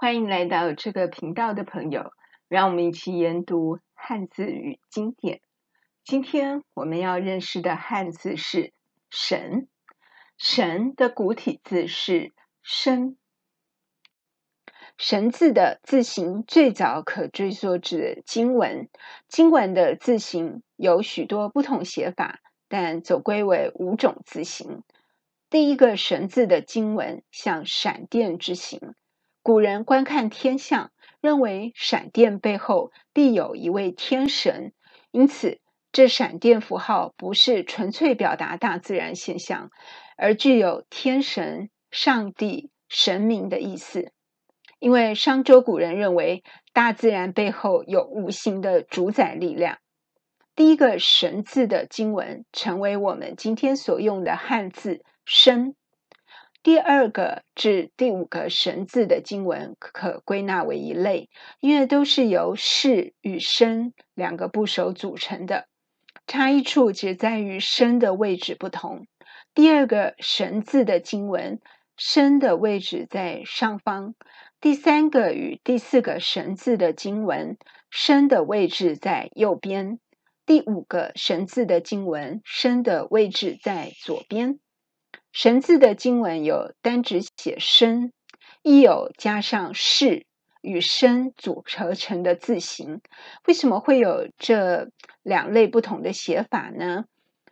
欢迎来到这个频道的朋友，让我们一起研读汉字与经典。今天我们要认识的汉字是“神”，“神”的古体字是“申”。“神”字的字形最早可追溯至金文，金文的字形有许多不同写法，但总归为五种字形。第一个“神”字的金文像闪电之形。古人观看天象，认为闪电背后必有一位天神，因此这闪电符号不是纯粹表达大自然现象，而具有天神、上帝、神明的意思。因为商周古人认为大自然背后有无形的主宰力量。第一个“神”字的经文，成为我们今天所用的汉字“生”。第二个至第五个“神”字的经文可归纳为一类，因为都是由“是”与“生”两个部首组成的，差异处只在于“生”的位置不同。第二个“神”字的经文，“生”的位置在上方；第三个与第四个“神”字的经文，“生”的位置在右边；第五个“神”字的经文，“生”的位置在左边。神字的经文有单只写“生”，亦有加上“是”与“生”组合成的字形。为什么会有这两类不同的写法呢？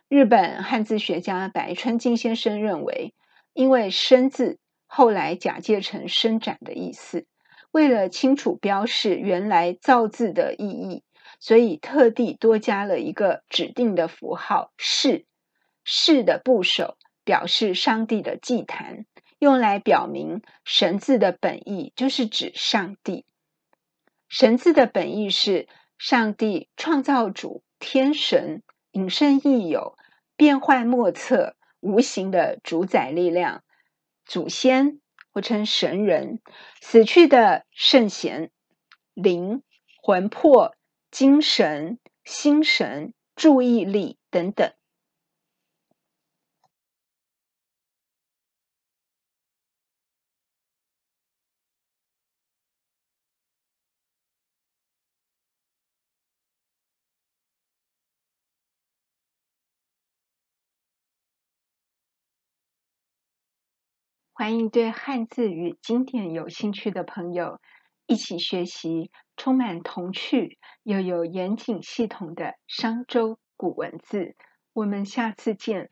日本汉字学家白川京先生认为，因为“生”字后来假借成“伸展”的意思，为了清楚标示原来造字的意义，所以特地多加了一个指定的符号“是”，“是”的部首。表示上帝的祭坛，用来表明神字的本意就是指上帝。神字的本意是上帝创造主、天神，引申义有变幻莫测、无形的主宰力量。祖先或称神人，死去的圣贤、灵、魂魄、精神、心神、注意力等等。欢迎对汉字与经典有兴趣的朋友一起学习充满童趣又有严谨系统的商周古文字。我们下次见。